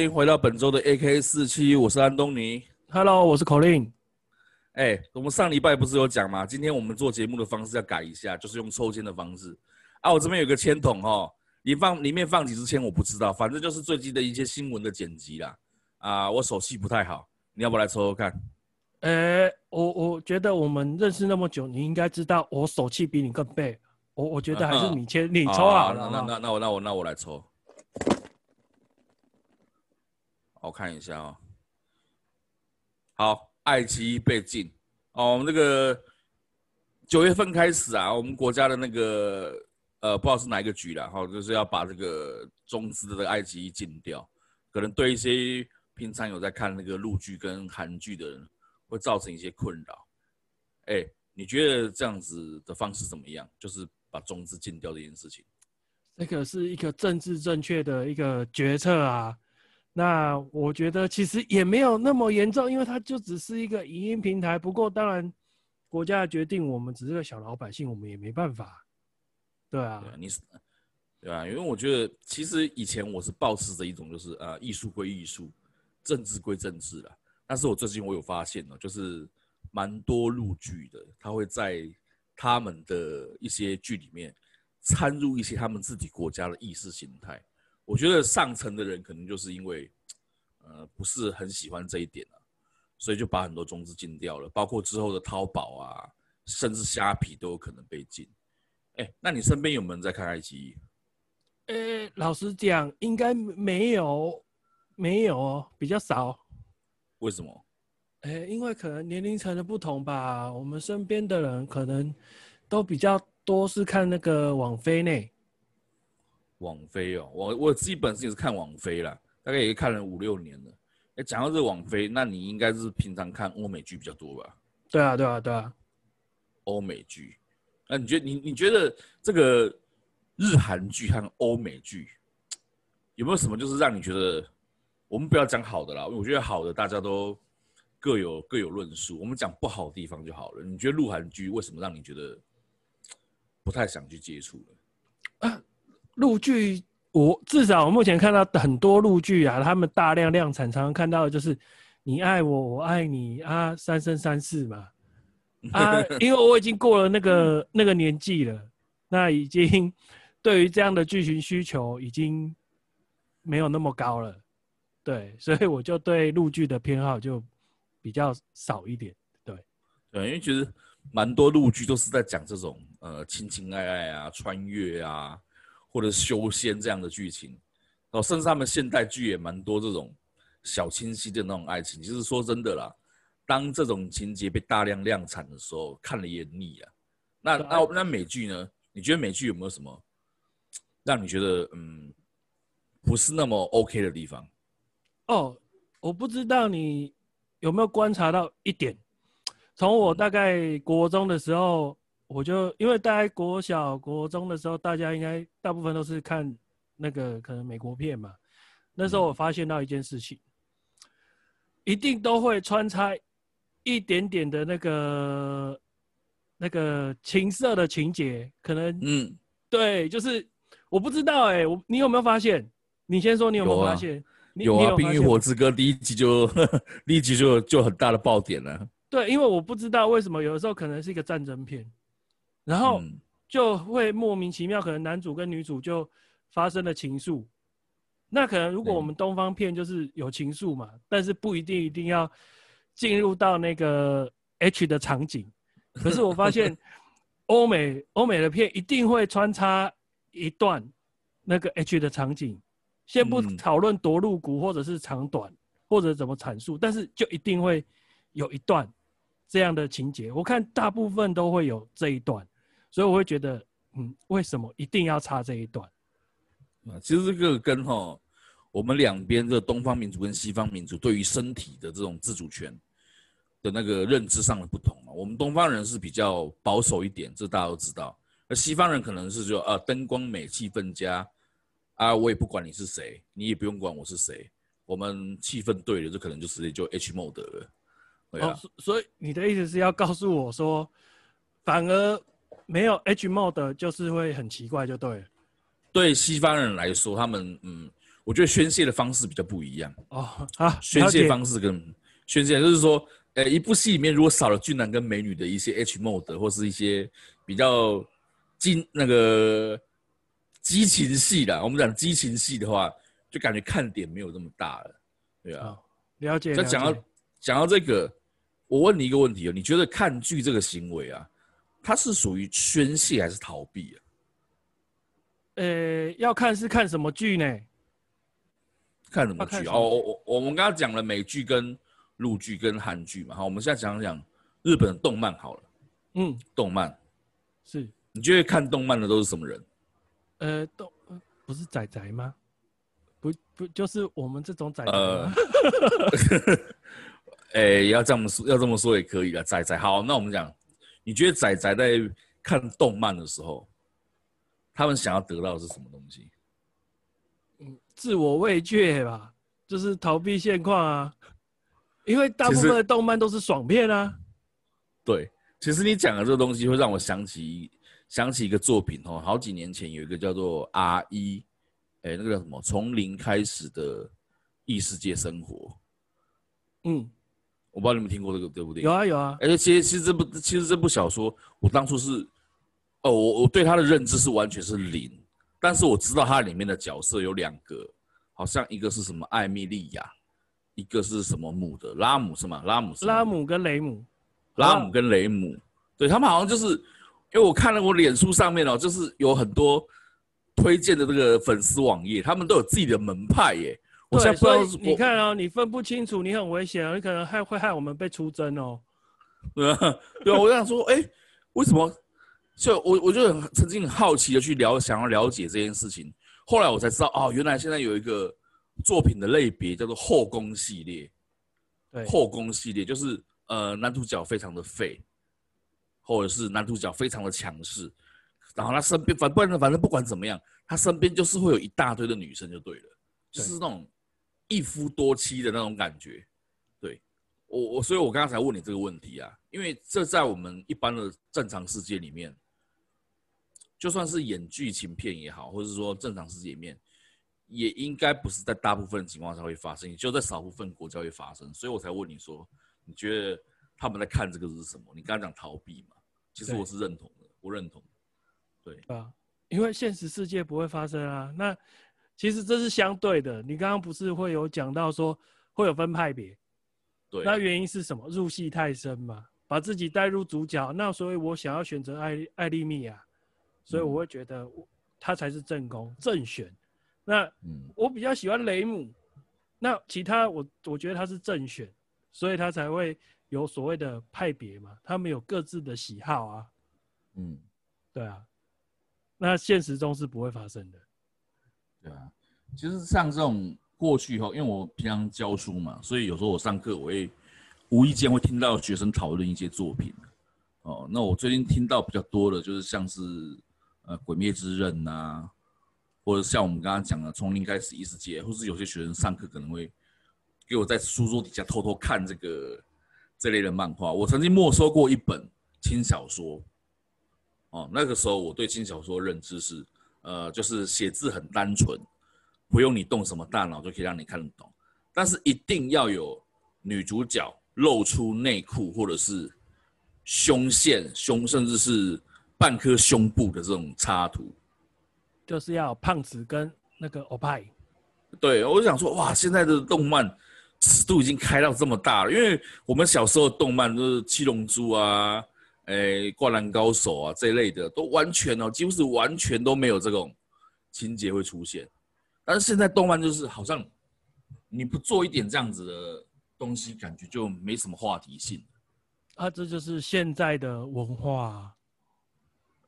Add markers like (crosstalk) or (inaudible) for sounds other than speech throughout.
欢迎回到本周的 AK 四七，我是安东尼。Hello，我是 Colin。哎，我们上礼拜不是有讲吗？今天我们做节目的方式要改一下，就是用抽签的方式。啊，我这边有个签筒哦，你放里面放几支签我不知道，反正就是最近的一些新闻的剪辑啦。啊，我手气不太好，你要不要来抽抽看？呃，我我觉得我们认识那么久，你应该知道我手气比你更背。我我觉得还是你签，你抽好了。那那那我那我那我来抽。我看一下哦。好，爱奇艺被禁哦。我们这个九月份开始啊，我们国家的那个呃，不知道是哪一个局了哈，就是要把这个中资的爱奇艺禁掉，可能对一些平常有在看那个陆剧跟韩剧的人会造成一些困扰。哎，你觉得这样子的方式怎么样？就是把中资禁掉这件事情，这个是一个政治正确的一个决策啊。那我觉得其实也没有那么严重，因为它就只是一个影音平台。不过当然，国家的决定，我们只是个小老百姓，我们也没办法。对啊，对啊，你是，对啊，因为我觉得其实以前我是抱持着一种就是啊，艺术归艺术，政治归政治啦。但是我最近我有发现呢，就是蛮多入剧的，他会在他们的一些剧里面掺入一些他们自己国家的意识形态。我觉得上层的人可能就是因为，呃，不是很喜欢这一点啊，所以就把很多中资禁掉了，包括之后的淘宝啊，甚至虾皮都有可能被禁。哎，那你身边有没有人在看爱奇艺？呃，老实讲，应该没有，没有哦，比较少。为什么？哎，因为可能年龄层的不同吧。我们身边的人可能都比较多是看那个网飞呢。网飞哦，我我自己本身也是看网飞啦，大概也看了五六年了。哎，讲到这个网飞，那你应该是平常看欧美剧比较多吧？对啊，对啊，对啊，欧美剧。那你觉得你你觉得这个日韩剧和欧美剧有没有什么就是让你觉得，我们不要讲好的啦，我觉得好的大家都各有各有论述，我们讲不好的地方就好了。你觉得鹿晗剧为什么让你觉得不太想去接触呢？啊陆剧，我至少我目前看到很多陆剧啊，他们大量量产，常常看到的就是你爱我，我爱你啊，三生三世嘛，啊，(laughs) 因为我已经过了那个那个年纪了，那已经对于这样的剧情需求已经没有那么高了，对，所以我就对陆剧的偏好就比较少一点，对，对，因为其实蛮多陆剧都是在讲这种呃情情爱爱啊，穿越啊。或者修仙这样的剧情，哦，甚至他们现代剧也蛮多这种小清新的那种爱情。其实说真的啦，当这种情节被大量量产的时候，看了也腻啊。那那那美剧呢？你觉得美剧有没有什么让你觉得嗯不是那么 OK 的地方？哦，我不知道你有没有观察到一点，从我大概国中的时候。我就因为大概国小、国中的时候，大家应该大部分都是看那个可能美国片嘛。那时候我发现到一件事情，一定都会穿插一点点的那个那个情色的情节，可能嗯，对，就是我不知道哎、欸，我你有没有发现？你先说，你有没有发现？有啊，《冰与火之歌》第一集就 (laughs) 第一集就就很大的爆点了。对，因为我不知道为什么有的时候可能是一个战争片。然后就会莫名其妙，可能男主跟女主就发生了情愫。那可能如果我们东方片就是有情愫嘛，但是不一定一定要进入到那个 H 的场景。可是我发现 (laughs) 欧美欧美的片一定会穿插一段那个 H 的场景。先不讨论多露骨或者是长短或者怎么阐述，但是就一定会有一段这样的情节。我看大部分都会有这一段。所以我会觉得，嗯，为什么一定要插这一段？啊，其实这个跟哈我们两边的东方民族跟西方民族对于身体的这种自主权的那个认知上的不同啊。我们东方人是比较保守一点，这大家都知道。而西方人可能是说啊，灯光美，气氛佳啊，我也不管你是谁，你也不用管我是谁，我们气氛对了，这可能就直接就 H mode 了。对啊。哦，所以你的意思是要告诉我说，反而。没有 H mode 就是会很奇怪，就对了。对西方人来说，他们嗯，我觉得宣泄的方式比较不一样哦啊，宣泄方式跟宣泄就是说，呃，一部戏里面如果少了俊男跟美女的一些 H mode 或是一些比较激那个激情戏的，我们讲激情戏的话，就感觉看点没有那么大了，对啊，了解。那讲到讲到这个，我问你一个问题哦，你觉得看剧这个行为啊，它是属于宣泄还是逃避啊？呃，要看是看什么剧呢？看什么剧？哦，我我我们刚刚讲了美剧跟陆剧跟韩剧嘛，好，我们现在讲讲日本的动漫好了。嗯，动漫是。你觉得看动漫的都是什么人？呃，都不是仔仔吗？不不，就是我们这种仔仔。呃，(laughs) (laughs) 哎、欸，要这么说，要这么说也可以啊，仔仔。好，那我们讲，你觉得仔仔在看动漫的时候，他们想要得到的是什么东西？嗯，自我慰藉吧，就是逃避现况啊。因为大部分的动漫都是爽片啊。对，其实你讲的这个东西会让我想起想起一个作品哦，好几年前有一个叫做 R 一哎，那个叫什么？从零开始的异世界生活。嗯，我不知道你们听过这个对不对？有啊有啊。而且其实其实这部其实这部小说，我当初是。哦，我我对他的认知是完全是零，但是我知道它里面的角色有两个，好像一个是什么艾米莉亚，一个是什么母的拉姆是吗？拉姆是拉姆跟雷姆，拉姆跟雷姆，对他们好像就是，因为我看了我脸书上面哦，就是有很多推荐的这个粉丝网页，他们都有自己的门派耶。我现在不知道，你看哦，你分不清楚，你很危险哦，你可能害会害我们被出征哦。(laughs) 对啊，对啊，我想说，哎，为什么？就我我就很曾经很好奇的去了想要了解这件事情，后来我才知道哦，原来现在有一个作品的类别叫做后宫系列。对，后宫系列就是呃男主角非常的废，或者是男主角非常的强势，然后他身边反不然反正不管怎么样，他身边就是会有一大堆的女生就对了，就是那种一夫多妻的那种感觉。对，我我所以我刚刚才问你这个问题啊，因为这在我们一般的正常世界里面。就算是演剧情片也好，或者说正常世界里面，也应该不是在大部分情况下会发生，也就在少部分国家会发生。所以我才问你说，你觉得他们在看这个是什么？你刚刚讲逃避嘛？其实我是认同的，我认同。对啊，因为现实世界不会发生啊。那其实这是相对的。你刚刚不是会有讲到说会有分派别？对。那原因是什么？入戏太深嘛，把自己带入主角。那所以我想要选择艾艾丽米亚。所以我会觉得他才是正宫正选。那我比较喜欢雷姆。那其他我我觉得他是正选，所以他才会有所谓的派别嘛。他们有各自的喜好啊。嗯，对啊。那现实中是不会发生的。对啊。其实像这种过去哈，因为我平常教书嘛，所以有时候我上课我会无意间会听到学生讨论一些作品。哦，那我最近听到比较多的就是像是。呃，鬼灭之刃呐、或者像我们刚刚讲的，从零开始异世界，或是有些学生上课可能会给我在书桌底下偷偷看这个这类的漫画。我曾经没收过一本轻小说，哦，那个时候我对轻小说认知是，呃，就是写字很单纯，不用你动什么大脑就可以让你看得懂，但是一定要有女主角露出内裤或者是胸线、胸，甚至是。半颗胸部的这种插图，就是要胖子跟那个欧派。对，我就想说，哇，现在的动漫尺度已经开到这么大了，因为我们小时候动漫都是七龙珠啊，诶，灌篮高手啊这一类的，都完全哦，几乎是完全都没有这种情节会出现。但是现在动漫就是好像你不做一点这样子的东西，感觉就没什么话题性。啊，这就是现在的文化。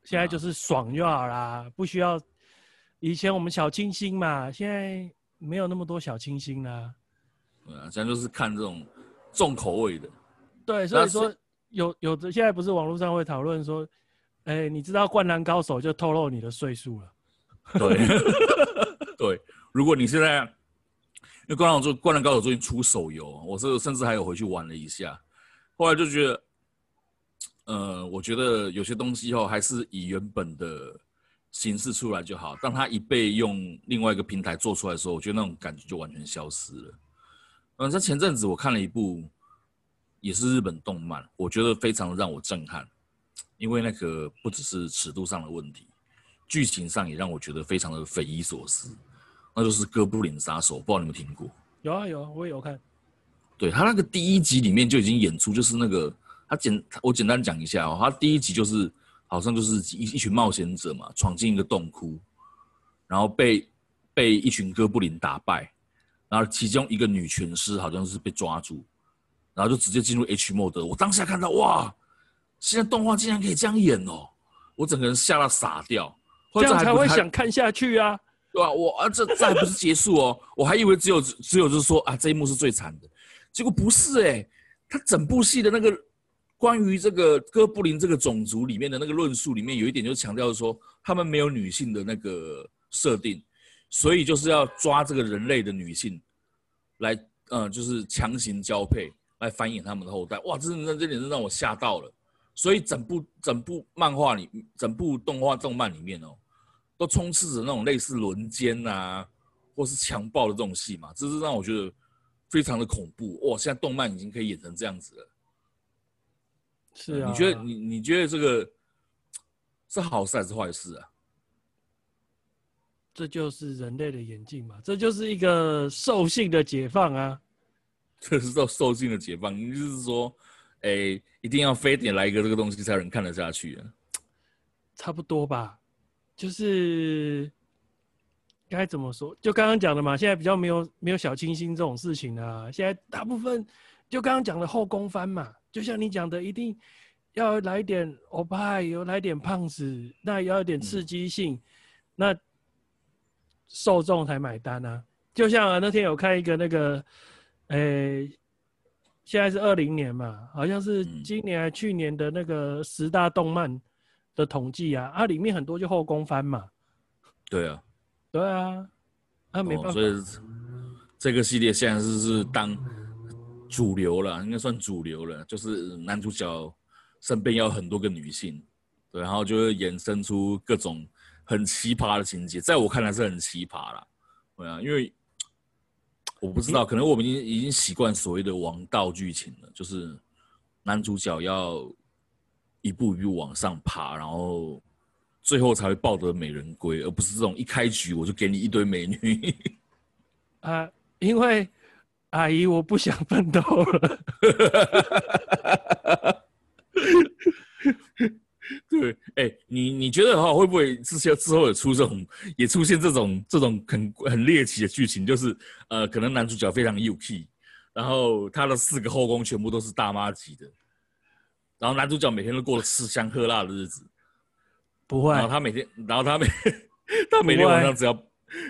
现在就是爽就好啦，不需要。以前我们小清新嘛，现在没有那么多小清新啦。对啊，现在就是看这种重口味的。对，所以说有有的现在不是网络上会讨论说，哎、你知道《灌篮高手》就透露你的岁数了。对，(laughs) 对，如果你现在，因为《灌篮高灌篮高手》最近出手游，我是甚至还有回去玩了一下，后来就觉得。呃，我觉得有些东西哦，还是以原本的形式出来就好。当它一被用另外一个平台做出来的时候，我觉得那种感觉就完全消失了。嗯，在前阵子我看了一部也是日本动漫，我觉得非常让我震撼，因为那个不只是尺度上的问题，剧情上也让我觉得非常的匪夷所思。那就是《哥布林杀手》，不知道你们听过？有啊有啊，我也有看。对，他那个第一集里面就已经演出，就是那个他简我简单讲一下哦，他第一集就是好像就是一一群冒险者嘛，闯进一个洞窟，然后被被一群哥布林打败，然后其中一个女拳师好像是被抓住，然后就直接进入 H mode。我当下看到哇，现在动画竟然可以这样演哦，我整个人吓到傻掉，这样才会想看下去啊。对吧、啊？我啊，这这还不是结束哦，我还以为只有只有就是说啊，这一幕是最惨的，结果不是哎、欸，他整部戏的那个关于这个哥布林这个种族里面的那个论述里面有一点就强调说，他们没有女性的那个设定，所以就是要抓这个人类的女性来，嗯、呃，就是强行交配来繁衍他们的后代。哇，真的这点是让我吓到了。所以整部整部漫画里，整部动画动漫里面哦。都充斥着那种类似轮奸啊，或是强暴的这种戏嘛，这是让我觉得非常的恐怖哇！现在动漫已经可以演成这样子了，是啊？你觉得你你觉得这个是好事还是坏事啊？这就是人类的演进嘛，这就是一个兽性的解放啊！这是受受性的解放，你就是说，哎，一定要非得来一个这个东西才能看得下去啊？差不多吧。就是该怎么说？就刚刚讲的嘛，现在比较没有没有小清新这种事情啊。现在大部分就刚刚讲的后宫番嘛，就像你讲的，一定要来点欧派，有来点胖子，那也要有点刺激性，嗯、那受众才买单啊。就像、啊、那天有看一个那个，诶、欸，现在是二零年嘛，好像是今年还去年的那个十大动漫。的统计啊，啊里面很多就后宫番嘛。对啊，对啊，啊没办法。哦、所以这个系列现在是是当主流了，应该算主流了。就是男主角身边要很多个女性，对，然后就会衍生出各种很奇葩的情节。在我看来是很奇葩了，对啊，因为我不知道，可能我们已经已经习惯所谓的王道剧情了，就是男主角要。一步一步往上爬，然后最后才会抱得美人归，而不是这种一开局我就给你一堆美女。(laughs) 啊，因为阿姨我不想奋斗了。(laughs) 对，哎、欸，你你觉得的话会不会之前之后有出这种，也出现这种这种很很猎奇的剧情？就是呃，可能男主角非常幼气，然后他的四个后宫全部都是大妈级的。然后男主角每天都过得吃香喝辣的日子，不会。然后他每天，然后他每他每天晚上只要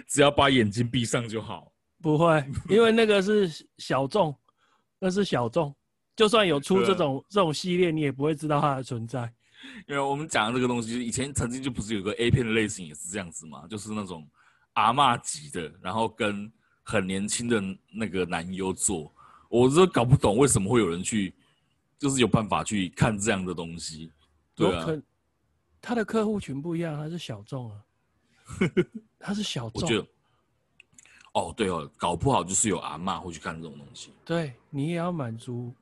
只要把眼睛闭上就好。不会，因为那个是小众，那是小众。就算有出这种这种系列，你也不会知道它的存在。因为我们讲的这个东西，以前曾经就不是有个 A 片的类型也是这样子嘛，就是那种阿嬷级的，然后跟很年轻的那个男优做，我都搞不懂为什么会有人去。就是有办法去看这样的东西，对啊，他的客户群不一样，他是小众啊，他是小众。我觉得，哦，对哦，搞不好就是有阿嬷会去看这种东西。对，你也要满足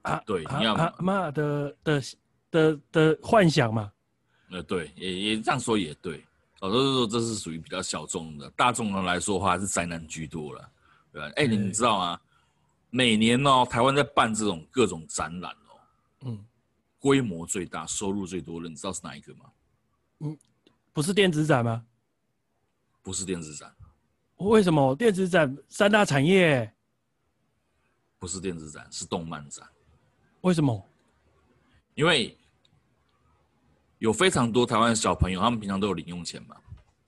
啊，对，你要阿嬷的的的的幻想嘛。呃，对，也也这样说也对。哦，就是说这是属于比较小众的，大众人来说的话还是宅男居多了，对吧？哎，你知道吗？每年呢、哦，台湾在办这种各种展览哦，嗯，规模最大、收入最多的，你知道是哪一个吗？嗯，不是电子展吗？不是电子展。为什么电子展三大产业？不是电子展，是动漫展。为什么？因为有非常多台湾的小朋友，他们平常都有零用钱嘛。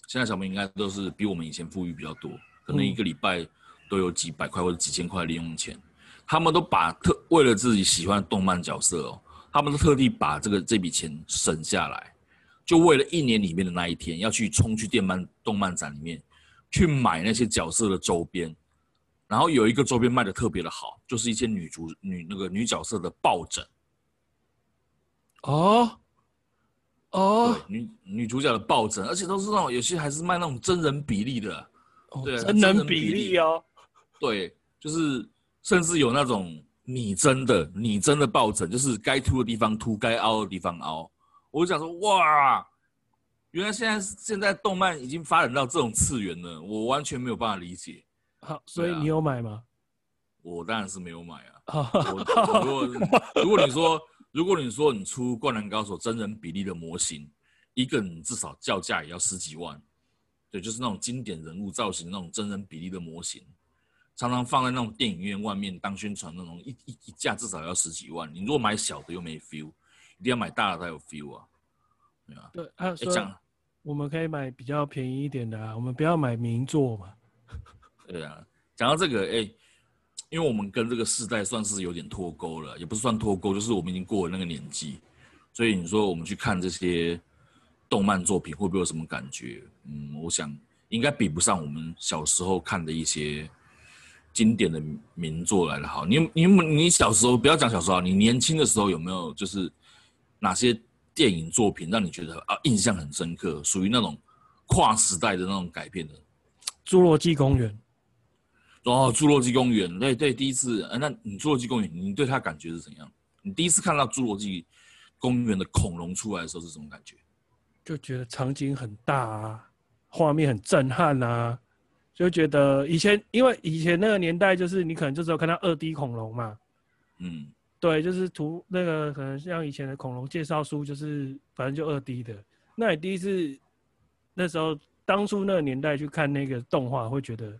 现在小朋友应该都是比我们以前富裕比较多，可能一个礼拜、嗯。都有几百块或者几千块零用钱，他们都把特为了自己喜欢的动漫角色哦，他们都特地把这个这笔钱省下来，就为了一年里面的那一天要去冲去电漫动漫展里面去买那些角色的周边，然后有一个周边卖的特别的好，就是一些女主女那个女角色的抱枕。哦，哦，女女主角的抱枕，而且都是那种有些还是卖那种真人比例的，哦、对，真人比例哦，对，就是甚至有那种拟真的拟真的抱枕，就是该凸的地方凸，该凹的地方凹。我就想说，哇，原来现在现在动漫已经发展到这种次元了，我完全没有办法理解。好，所以你有买吗？我当然是没有买啊。(laughs) 我如果如果你说。如果你说你出《灌篮高手》真人比例的模型，一个你至少叫价也要十几万，对，就是那种经典人物造型那种真人比例的模型，常常放在那种电影院外面当宣传那种，一一一架至少要十几万。你如果买小的又没 feel，一定要买大的才有 feel 啊，对啊。对啊，所以我们可以买比较便宜一点的啊，我们不要买名作嘛。(laughs) 对啊，讲到这个，哎、欸。因为我们跟这个世代算是有点脱钩了，也不是算脱钩，就是我们已经过了那个年纪，所以你说我们去看这些动漫作品会不会有什么感觉？嗯，我想应该比不上我们小时候看的一些经典的名作来的好。你你你小时候不要讲小时候，你年轻的时候有没有就是哪些电影作品让你觉得啊印象很深刻，属于那种跨时代的那种改编的？侏罗纪公园。哦，侏罗纪公园，对对，第一次，呃、那你侏罗纪公园，你对它感觉是怎样？你第一次看到侏罗纪公园的恐龙出来的时候是什么感觉？就觉得场景很大啊，画面很震撼啊，就觉得以前，因为以前那个年代，就是你可能就只有看到二 D 恐龙嘛，嗯，对，就是图那个可能像以前的恐龙介绍书，就是反正就二 D 的。那你第一次那时候，当初那个年代去看那个动画，会觉得。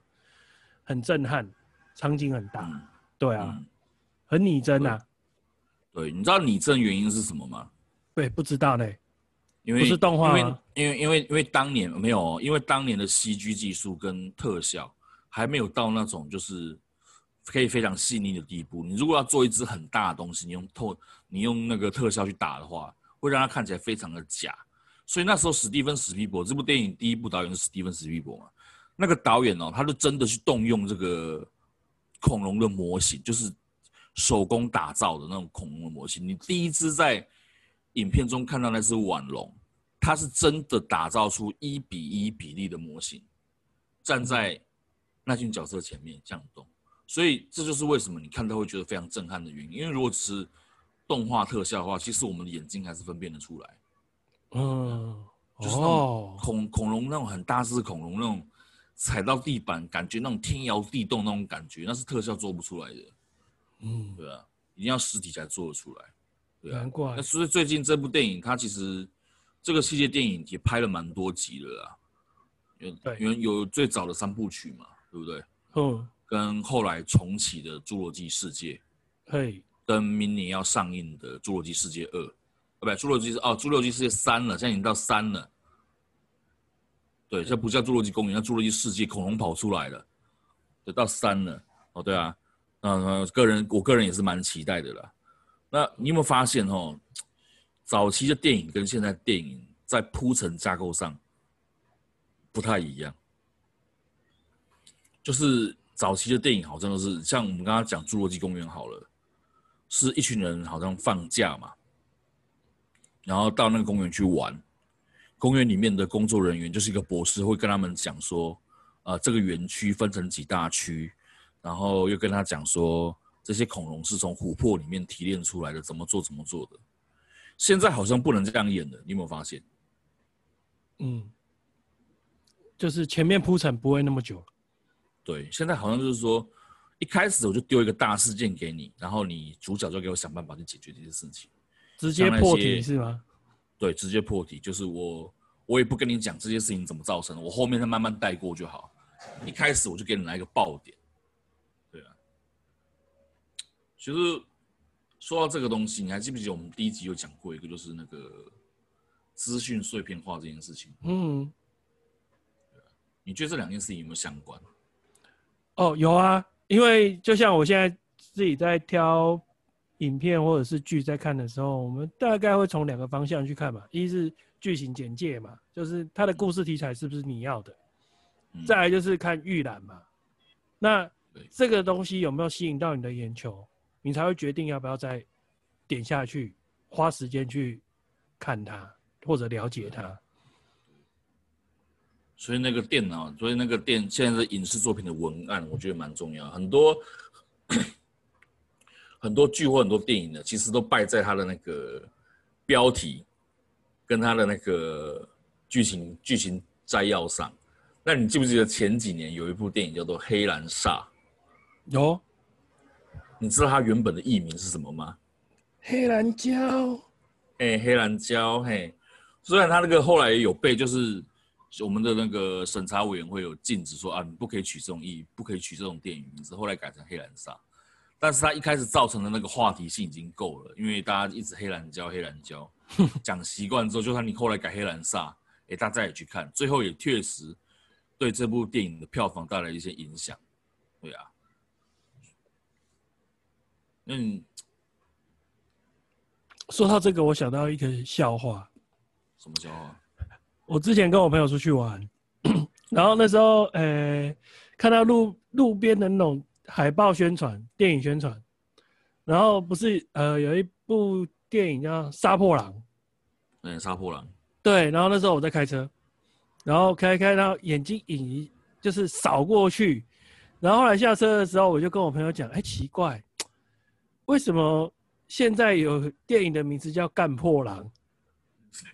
很震撼，场景很大，嗯、对啊，嗯、很拟真呐、啊。对，你知道拟真原因是什么吗？对，不知道嘞。因为不是动画吗？因为因为因为因为当年没有，因为当年的 CG 技术跟特效还没有到那种就是可以非常细腻的地步。你如果要做一只很大的东西，你用透你用那个特效去打的话，会让它看起来非常的假。所以那时候史蒂芬史皮伯这部电影第一部导演是史蒂芬史皮伯嘛。那个导演哦，他就真的去动用这个恐龙的模型，就是手工打造的那种恐龙的模型。你第一只在影片中看到那只腕龙，它是真的打造出一比一比例的模型，站在那群角色前面这样动。所以这就是为什么你看到会觉得非常震撼的原因。因为如果只是动画特效的话，其实我们的眼睛还是分辨得出来。嗯，就是那种恐恐龙那种很大只恐龙那种。踩到地板，感觉那种天摇地动那种感觉，那是特效做不出来的。嗯，对啊，一定要实体才做得出来。对啊，难怪。那所以最近这部电影，它其实这个系列电影也拍了蛮多集了啊。有对，因为有最早的三部曲嘛，对不对？嗯。跟后来重启的《侏罗纪世界》。嘿。跟明年要上映的《侏罗纪世界二》，啊，不，《侏罗纪》是哦，《侏罗纪世界三》了，现在已经到三了。对，这不叫侏罗纪公园，侏罗纪世界，恐龙跑出来了，得到三了。哦，对啊，嗯，个人，我个人也是蛮期待的啦。那你有没有发现哦，早期的电影跟现在电影在铺陈架构上不太一样。就是早期的电影好像都是像我们刚刚讲侏罗纪公园好了，是一群人好像放假嘛，然后到那个公园去玩。公园里面的工作人员就是一个博士，会跟他们讲说，呃，这个园区分成几大区，然后又跟他讲说，这些恐龙是从琥珀里面提炼出来的，怎么做怎么做的。现在好像不能这样演了，你有没有发现？嗯，就是前面铺陈不会那么久。对，现在好像就是说，一开始我就丢一个大事件给你，然后你主角就给我想办法去解决这些事情，直接破题是吗？对，直接破题，就是我，我也不跟你讲这些事情怎么造成的，我后面再慢慢带过就好。一开始我就给你来一个爆点，对啊。其实说到这个东西，你还记不记得我们第一集有讲过一个，就是那个资讯碎片化这件事情？嗯。你觉得这两件事情有没有相关？哦，有啊，因为就像我现在自己在挑。影片或者是剧在看的时候，我们大概会从两个方向去看嘛。一是剧情简介嘛，就是它的故事题材是不是你要的；再来就是看预览嘛。那这个东西有没有吸引到你的眼球，你才会决定要不要再点下去，花时间去看它。或者了解它。所以那个电脑，所以那个电现在的影视作品的文案，我觉得蛮重要。很多很多剧或很多电影呢，其实都败在它的那个标题跟它的那个剧情剧情摘要上。那你记不记得前几年有一部电影叫做《黑兰煞》？有。你知道它原本的译名是什么吗？黑兰椒。哎、欸，黑兰椒。嘿，虽然它那个后来有被就是。我们的那个审查委员会有禁止说啊，你不可以取这种意，不可以取这种电影名字。后来改成黑兰煞，但是他一开始造成的那个话题性已经够了，因为大家一直黑蓝胶黑蓝胶 (laughs) 讲习惯之后，就算你后来改黑蓝煞，哎，大家也去看，最后也确实对这部电影的票房带来一些影响。对啊，嗯，说到这个，我想到一个笑话。什么笑话？(laughs) 我之前跟我朋友出去玩，(coughs) 然后那时候，呃、欸，看到路路边的那种海报宣传、电影宣传，然后不是，呃，有一部电影叫《杀破狼》。嗯，《杀破狼》。对，然后那时候我在开车，然后开开，然后眼睛影一，就是扫过去，然后后来下车的时候，我就跟我朋友讲，哎、欸，奇怪，为什么现在有电影的名字叫《干破狼》？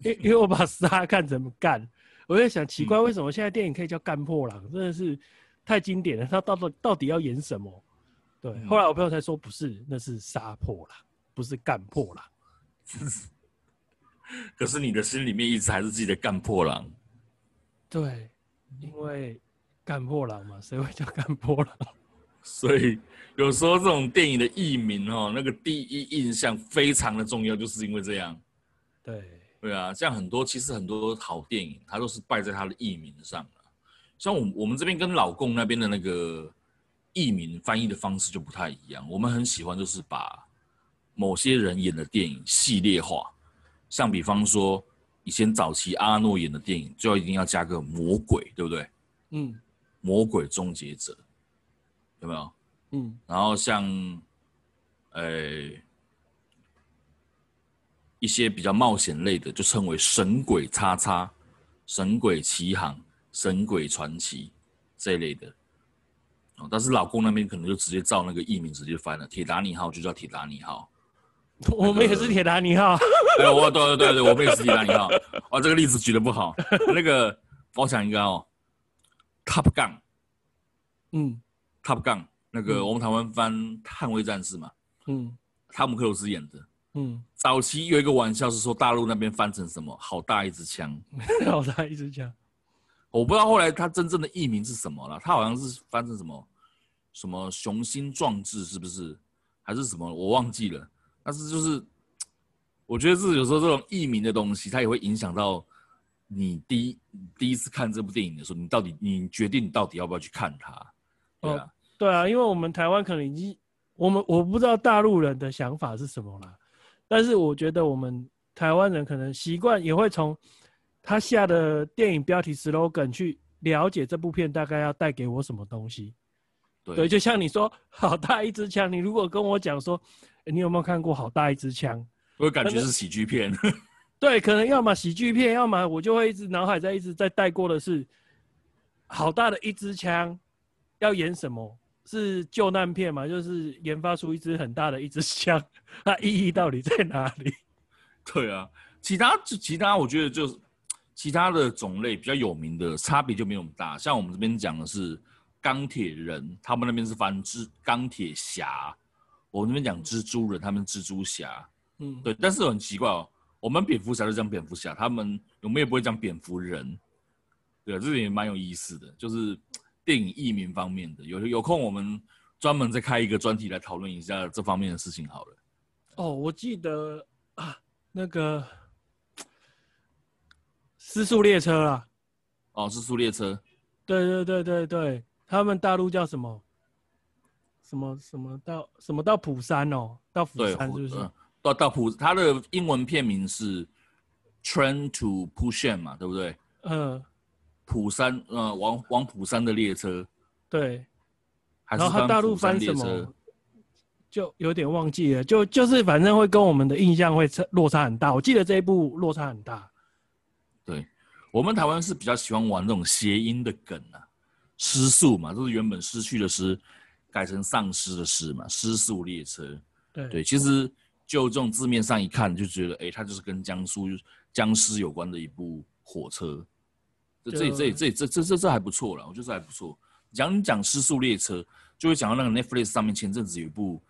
因因为我把 (laughs) 杀看成干，我在想奇怪，为什么现在电影可以叫干破狼？真的是太经典了。他到底到底要演什么？对，后来我朋友才说不是，那是杀破狼，不是干破狼。(laughs) 可是你的心里面一直还是自己的干破狼。对，因为干破狼嘛，谁会叫干破狼？所以有时候这种电影的译名哦，那个第一印象非常的重要，就是因为这样。对。对啊，像很多其实很多好电影，它都是败在它的译名上。像我我们这边跟老共那边的那个译名翻译的方式就不太一样。我们很喜欢就是把某些人演的电影系列化，像比方说以前早期阿诺演的电影，最后一定要加个魔鬼，对不对？嗯，魔鬼终结者有没有？嗯，然后像，诶。一些比较冒险类的，就称为神鬼叉叉、神鬼奇航、神鬼传奇这一类的。哦，但是老公那边可能就直接照那个译名直接翻了，《铁达尼号》就叫《铁达尼号》。(laughs) 我们也是《铁达尼号》。对，我对对对对，我们也是《铁达尼号》。哦，这个例子举的不好。那个我想一个哦，《Top Gun》。嗯，《Top Gun》那个我们台湾翻《捍卫战士》嘛。嗯。汤姆克鲁斯演的。嗯，早期有一个玩笑是说大陆那边翻成什么？好大一支枪，(laughs) 好大一支枪。我不知道后来他真正的译名是什么了。他好像是翻成什么什么雄心壮志，是不是？还是什么？我忘记了。但是就是，我觉得是有时候这种译名的东西，它也会影响到你第一第一次看这部电影的时候，你到底你决定你到底要不要去看它？对啊，对啊，因为我们台湾可能已经，我们我不知道大陆人的想法是什么了。但是我觉得我们台湾人可能习惯也会从他下的电影标题 slogan 去了解这部片大概要带给我什么东西。对，对，就像你说好大一支枪，你如果跟我讲说，你有没有看过好大一支枪？我感觉是喜剧片。(laughs) 对，可能要么喜剧片，要么我就会一直脑海在一直在带过的是好大的一支枪要演什么。是救难片嘛？就是研发出一支很大的一支枪，它意义到底在哪里？(laughs) 对啊，其他其他我觉得就是其他的种类比较有名的差别就没有那么大。像我们这边讲的是钢铁人，他们那边是翻蜘钢铁侠，我们这边讲蜘蛛人，他们蜘蛛侠。嗯，对。但是很奇怪哦，我们蝙蝠侠就讲蝙蝠侠，他们我们也不会讲蝙蝠人。对啊，这点也蛮有意思的，就是。电影译名方面的，有有空我们专门再开一个专题来讨论一下这方面的事情好了。哦，我记得啊，那个《失速列车》啊。哦，《失速列车》。对对对对对，他们大陆叫什么？什么什么到什么到釜山哦？到釜山是不是？呃、到到釜，它的英文片名是《Train to Busan》嘛，对不对？嗯。釜山，呃，往往釜山的列车，对，然后他大陆翻什么，就有点忘记了，就就是反正会跟我们的印象会差落差很大。我记得这一部落差很大。对，我们台湾是比较喜欢玩这种谐音的梗啊，失速嘛，就是原本失去的失，改成丧尸的尸嘛，失速列车。对对，其实就这种字面上一看，就觉得哎，它就是跟江苏僵尸有关的一部火车。这这这这这这这这还不错了，我觉得这还不错。讲你讲失速列车，就会讲到那个 Netflix 上面前阵子有一部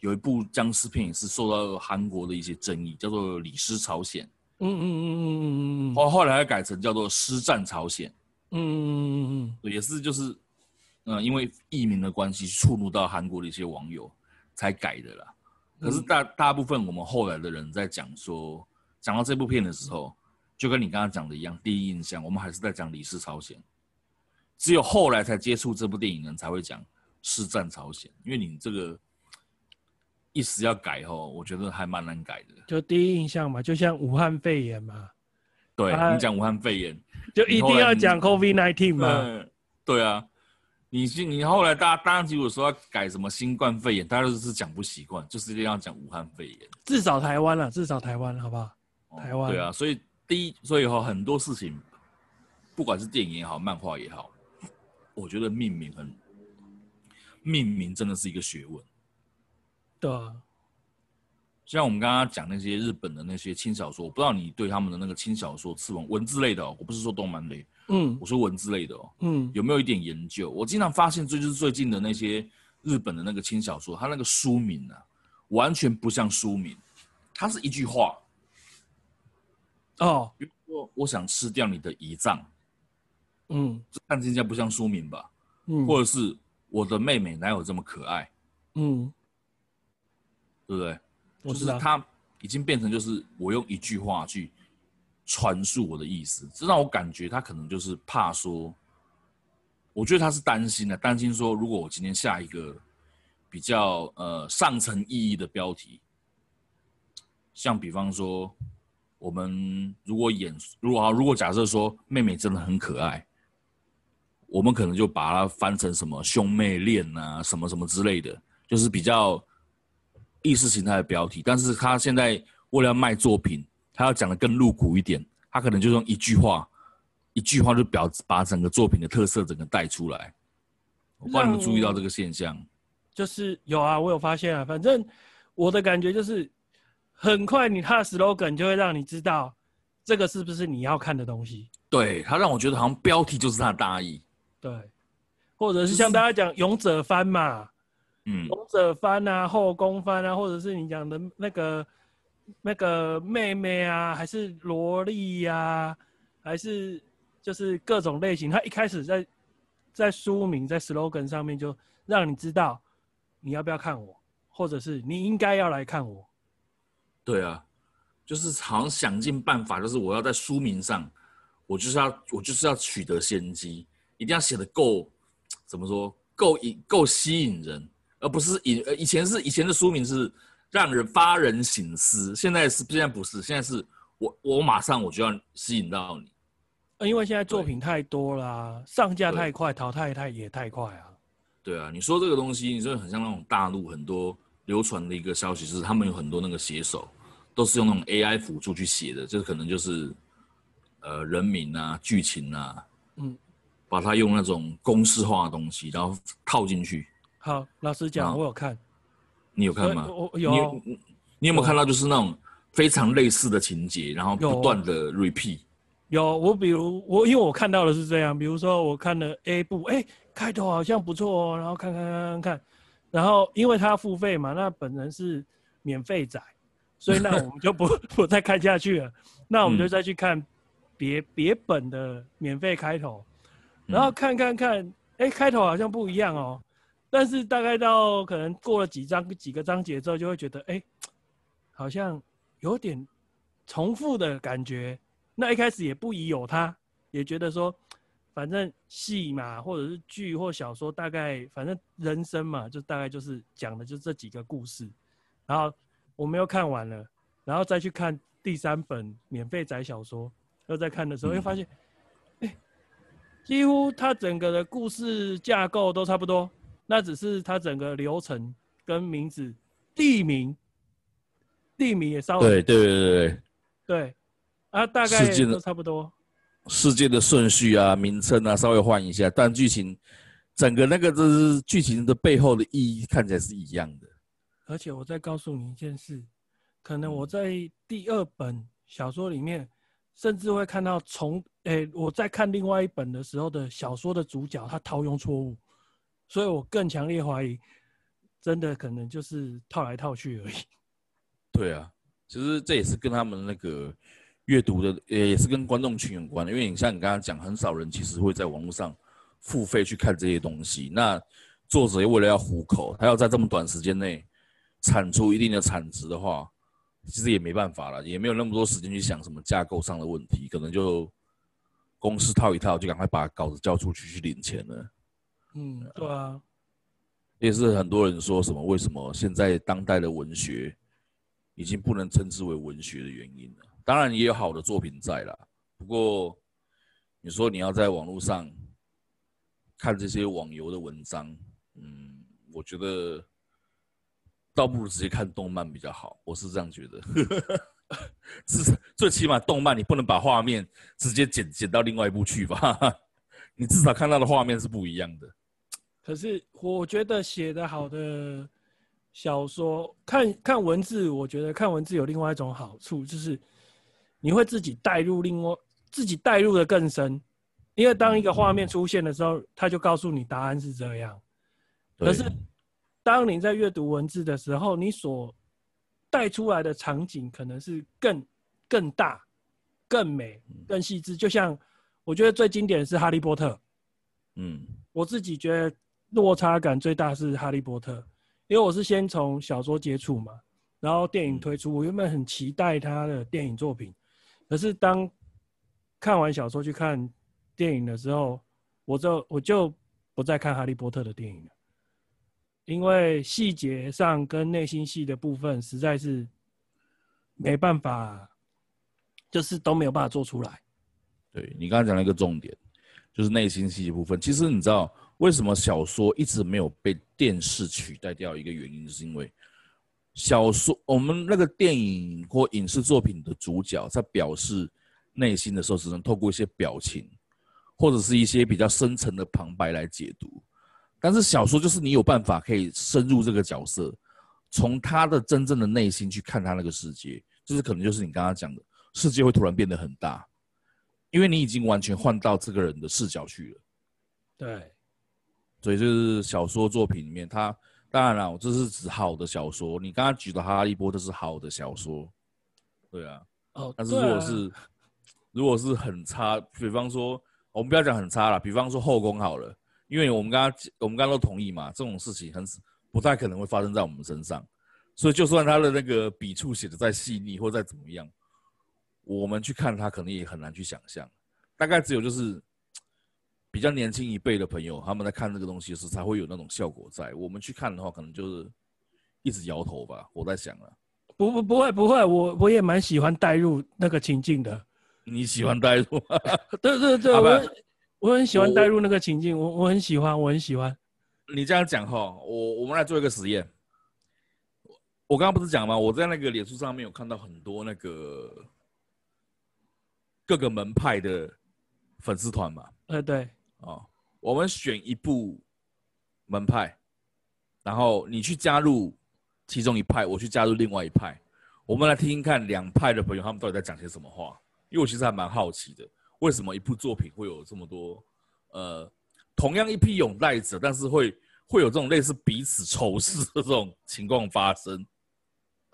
有一部僵尸片，也是受到韩国的一些争议，叫做《李尸朝鲜》。嗯嗯嗯嗯嗯嗯。后后来还改成叫做《师战朝鲜》。嗯嗯嗯嗯嗯。也是就是，嗯，因为译名的关系，触怒到韩国的一些网友才改的啦。可是大大部分我们后来的人在讲说，讲到这部片的时候。就跟你刚刚讲的一样，第一印象我们还是在讲《李氏朝鲜》，只有后来才接触这部电影的人才会讲《师战朝鲜》，因为你这个一时要改吼，我觉得还蛮难改的。就第一印象嘛，就像武汉肺炎嘛，对、啊、你讲武汉肺炎，就一定要讲 COVID-19 嘛。对啊，你你后来大家当时如果说要改什么新冠肺炎，大家都是讲不习惯，就是一定要讲武汉肺炎。至少台湾了，至少台湾，好不好？哦、台湾。对啊，所以。第一，所以哈很多事情，不管是电影也好，漫画也好，我觉得命名很，命名真的是一个学问。对啊，像我们刚刚讲那些日本的那些轻小说，我不知道你对他们的那个轻小说、次文文字类的哦，我不是说动漫类，嗯，我说文字类的哦，嗯，有没有一点研究？我经常发现，最就是最近的那些日本的那个轻小说，它那个书名啊，完全不像书名，它是一句话。哦，比如说，我想吃掉你的胰脏，嗯，这看起来不像书名吧？嗯，或者是我的妹妹哪有这么可爱？嗯，对不对？我知道。就是他已经变成就是我用一句话去传述我的意思，这让我感觉他可能就是怕说，我觉得他是担心的，担心说如果我今天下一个比较呃上层意义的标题，像比方说。我们如果演，如果啊，如果假设说妹妹真的很可爱，我们可能就把它翻成什么兄妹恋啊，什么什么之类的，就是比较意识形态的标题。但是他现在为了要卖作品，他要讲的更露骨一点，他可能就用一句话，一句话就表把整个作品的特色整个带出来。我不知道你们注意到这个现象？就是有啊，我有发现啊，反正我的感觉就是。很快，你他的 slogan 就会让你知道这个是不是你要看的东西。对，他让我觉得好像标题就是他的大意。对，或者是像大家讲勇者番嘛，嗯，勇者番啊，后宫番啊，或者是你讲的那个那个妹妹啊，还是萝莉呀、啊，还是就是各种类型。他一开始在在书名在 slogan 上面就让你知道你要不要看我，或者是你应该要来看我。对啊，就是好像想尽办法，就是我要在书名上，我就是要我就是要取得先机，一定要写的够，怎么说够引够吸引人，而不是以呃以前是以前的书名是让人发人省思，现在是现在不是，现在是我我马上我就要吸引到你，因为现在作品太多啦、啊，上架太快，淘汰太也太快啊。对啊，你说这个东西，你说很像那种大陆很多。流传的一个消息就是，他们有很多那个写手，都是用那种 AI 辅助去写的，就是可能就是，呃，人名啊、剧情啊，嗯，把它用那种公式化的东西，然后套进去。好，老实讲，我有看。你有看吗？我有。你你有没有看到就是那种非常类似的情节，然后不断的 repeat？有，我比如我因为我看到的是这样，比如说我看了 A 部，哎，开头好像不错哦，然后看看看看看。然后，因为他要付费嘛，那本人是免费仔，所以那我们就不 (laughs) (laughs) 不再看下去了。那我们就再去看别、嗯、别本的免费开头，然后看看看，哎，开头好像不一样哦。但是大概到可能过了几章几个章节之后，就会觉得，哎，好像有点重复的感觉。那一开始也不疑有他，也觉得说。反正戏嘛，或者是剧或小说，大概反正人生嘛，就大概就是讲的就这几个故事。然后我们又看完了，然后再去看第三本免费宅小说，又在看的时候，又发现，哎、欸，几乎它整个的故事架构都差不多，那只是它整个流程跟名字、地名、地名也稍微对对对对对，对啊，大概都差不多。世界的顺序啊，名称啊，稍微换一下，但剧情整个那个就是剧情的背后的意义看起来是一样的。而且我再告诉你一件事，可能我在第二本小说里面，甚至会看到从诶、欸、我在看另外一本的时候的小说的主角他套用错误，所以我更强烈怀疑，真的可能就是套来套去而已。(laughs) 对啊，其实这也是跟他们那个。阅读的也也是跟观众群有关的，因为你像你刚刚讲，很少人其实会在网络上付费去看这些东西。那作者为了要糊口，他要在这么短时间内产出一定的产值的话，其实也没办法了，也没有那么多时间去想什么架构上的问题，可能就公式套一套，就赶快把稿子交出去去领钱了。嗯，对啊，也是很多人说什么，为什么现在当代的文学已经不能称之为文学的原因了。当然也有好的作品在啦，不过你说你要在网络上看这些网游的文章，嗯，我觉得倒不如直接看动漫比较好，我是这样觉得。(laughs) 至少最起码动漫你不能把画面直接剪剪到另外一部去吧？(laughs) 你至少看到的画面是不一样的。可是我觉得写得好的小说，看看文字，我觉得看文字有另外一种好处，就是。你会自己带入，另外自己带入的更深，因为当一个画面出现的时候，他就告诉你答案是这样。可是，当你在阅读文字的时候，你所带出来的场景可能是更更大、更美、更细致。就像我觉得最经典的是《哈利波特》，嗯，我自己觉得落差感最大是《哈利波特》，因为我是先从小说接触嘛，然后电影推出，我原本很期待他的电影作品。可是当看完小说去看电影的时候，我就我就不再看《哈利波特》的电影了，因为细节上跟内心戏的部分实在是没办法，就是都没有办法做出来。对，你刚才讲了一个重点，就是内心戏的部分。其实你知道为什么小说一直没有被电视取代掉？一个原因是因为。小说，我们那个电影或影视作品的主角在表示内心的时候，只能透过一些表情，或者是一些比较深层的旁白来解读。但是小说就是你有办法可以深入这个角色，从他的真正的内心去看他那个世界，就是可能就是你刚刚讲的，世界会突然变得很大，因为你已经完全换到这个人的视角去了。对，所以就是小说作品里面它。当然了，我这是指好的小说。你刚刚举的《哈利波特》是好的小说，对啊。哦。但是如果是，啊、如果是很差，比方说，我们不要讲很差了，比方说后宫好了，因为我们刚刚我们刚刚都同意嘛，这种事情很不太可能会发生在我们身上。所以，就算他的那个笔触写的再细腻或再怎么样，我们去看他可能也很难去想象。大概只有就是。比较年轻一辈的朋友，他们在看这个东西时，才会有那种效果在。我们去看的话，可能就是一直摇头吧。我在想了，不不不会不会，我我也蛮喜欢带入那个情境的。你喜欢带入？(laughs) 对对对，我我很喜欢带入那个情境，我我很喜欢，我很喜欢。你这样讲哈，我我们来做一个实验。我刚刚不是讲吗？我在那个脸书上面有看到很多那个各个门派的粉丝团嘛。呃，对。哦，我们选一部门派，然后你去加入其中一派，我去加入另外一派，我们来听听看两派的朋友他们到底在讲些什么话。因为我其实还蛮好奇的，为什么一部作品会有这么多呃，同样一批拥戴者，但是会会有这种类似彼此仇视的这种情况发生？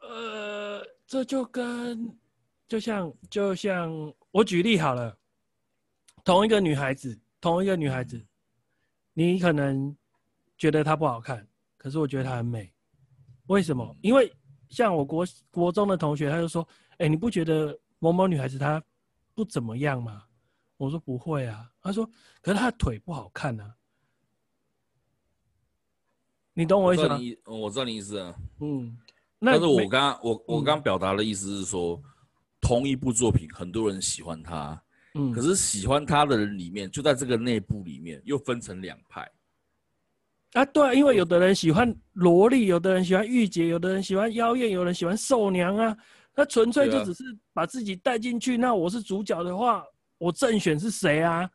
呃，这就跟就像就像我举例好了，同一个女孩子。同一个女孩子，你可能觉得她不好看，可是我觉得她很美。为什么？因为像我国国中的同学，他就说：“哎，你不觉得某某女孩子她不怎么样吗？”我说：“不会啊。”他说：“可是她的腿不好看啊。”你懂我意思吗？我知道你意思啊。嗯，但是我刚刚我我刚表达的意思是说，嗯，同一部作品，很多人喜欢它。嗯，可是喜欢他的人里面，就在这个内部里面又分成两派。啊，对啊，因为有的人喜欢萝莉，有的人喜欢御姐，有的人喜欢妖艳，有人喜欢兽娘啊。那纯粹就只是把自己带进去。那我是主角的话，我正选是谁啊？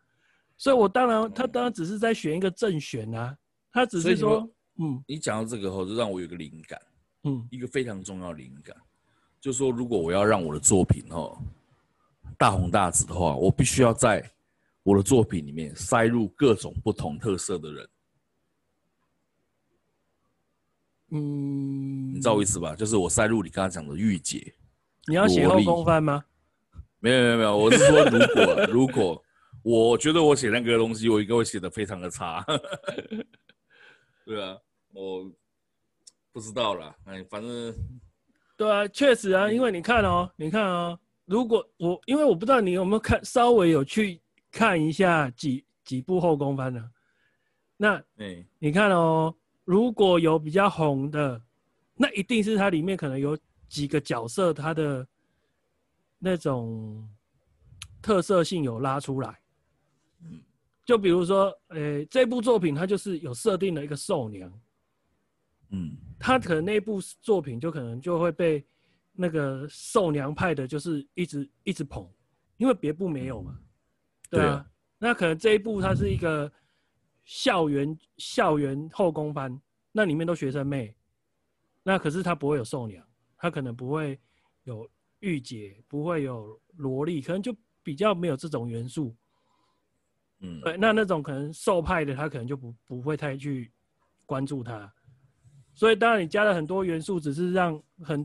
所以我当然，他当然只是在选一个正选啊。他只是说，嗯，你讲到这个后，就让我有个灵感，嗯，一个非常重要的灵感，就是说，如果我要让我的作品哦大红大紫的话，我必须要在我的作品里面塞入各种不同特色的人。嗯，你知道我意思吧？就是我塞入你刚才讲的御姐，你要写后宫番吗？没有没有没有，我是说如果如果我觉得我写那个东西，我应该会写的非常的差。(laughs) 对啊，我不知道啦，哎，反正对啊，确实啊，因为你看哦，你看哦，如果我因为我不知道你有没有看，稍微有去看一下几几部后宫番呢？那哎，你看哦。如果有比较红的，那一定是它里面可能有几个角色，它的那种特色性有拉出来。嗯，就比如说，呃、欸，这部作品它就是有设定了一个兽娘。嗯，它可能那部作品就可能就会被那个受娘派的，就是一直一直捧，因为别部没有嘛。对啊，对啊，那可能这一部它是一个。校园校园后宫番，那里面都学生妹，那可是他不会有受娘，他可能不会有御姐，不会有萝莉，可能就比较没有这种元素。嗯，对，那那种可能受派的，他可能就不不会太去关注他。所以当然你加了很多元素，只是让很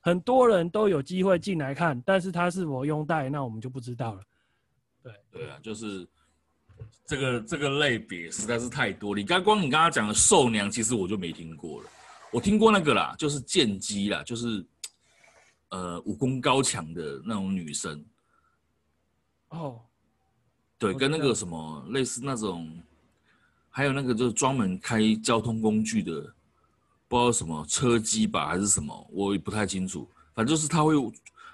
很多人都有机会进来看，但是他是否拥戴，那我们就不知道了。对，对啊，就是。这个这个类别实在是太多，你刚光你刚刚讲的兽娘，其实我就没听过了。我听过那个啦，就是剑姬啦，就是呃武功高强的那种女生。哦，对，跟那个什么类似那种，还有那个就是专门开交通工具的，不知道什么车机吧还是什么，我也不太清楚。反正就是他会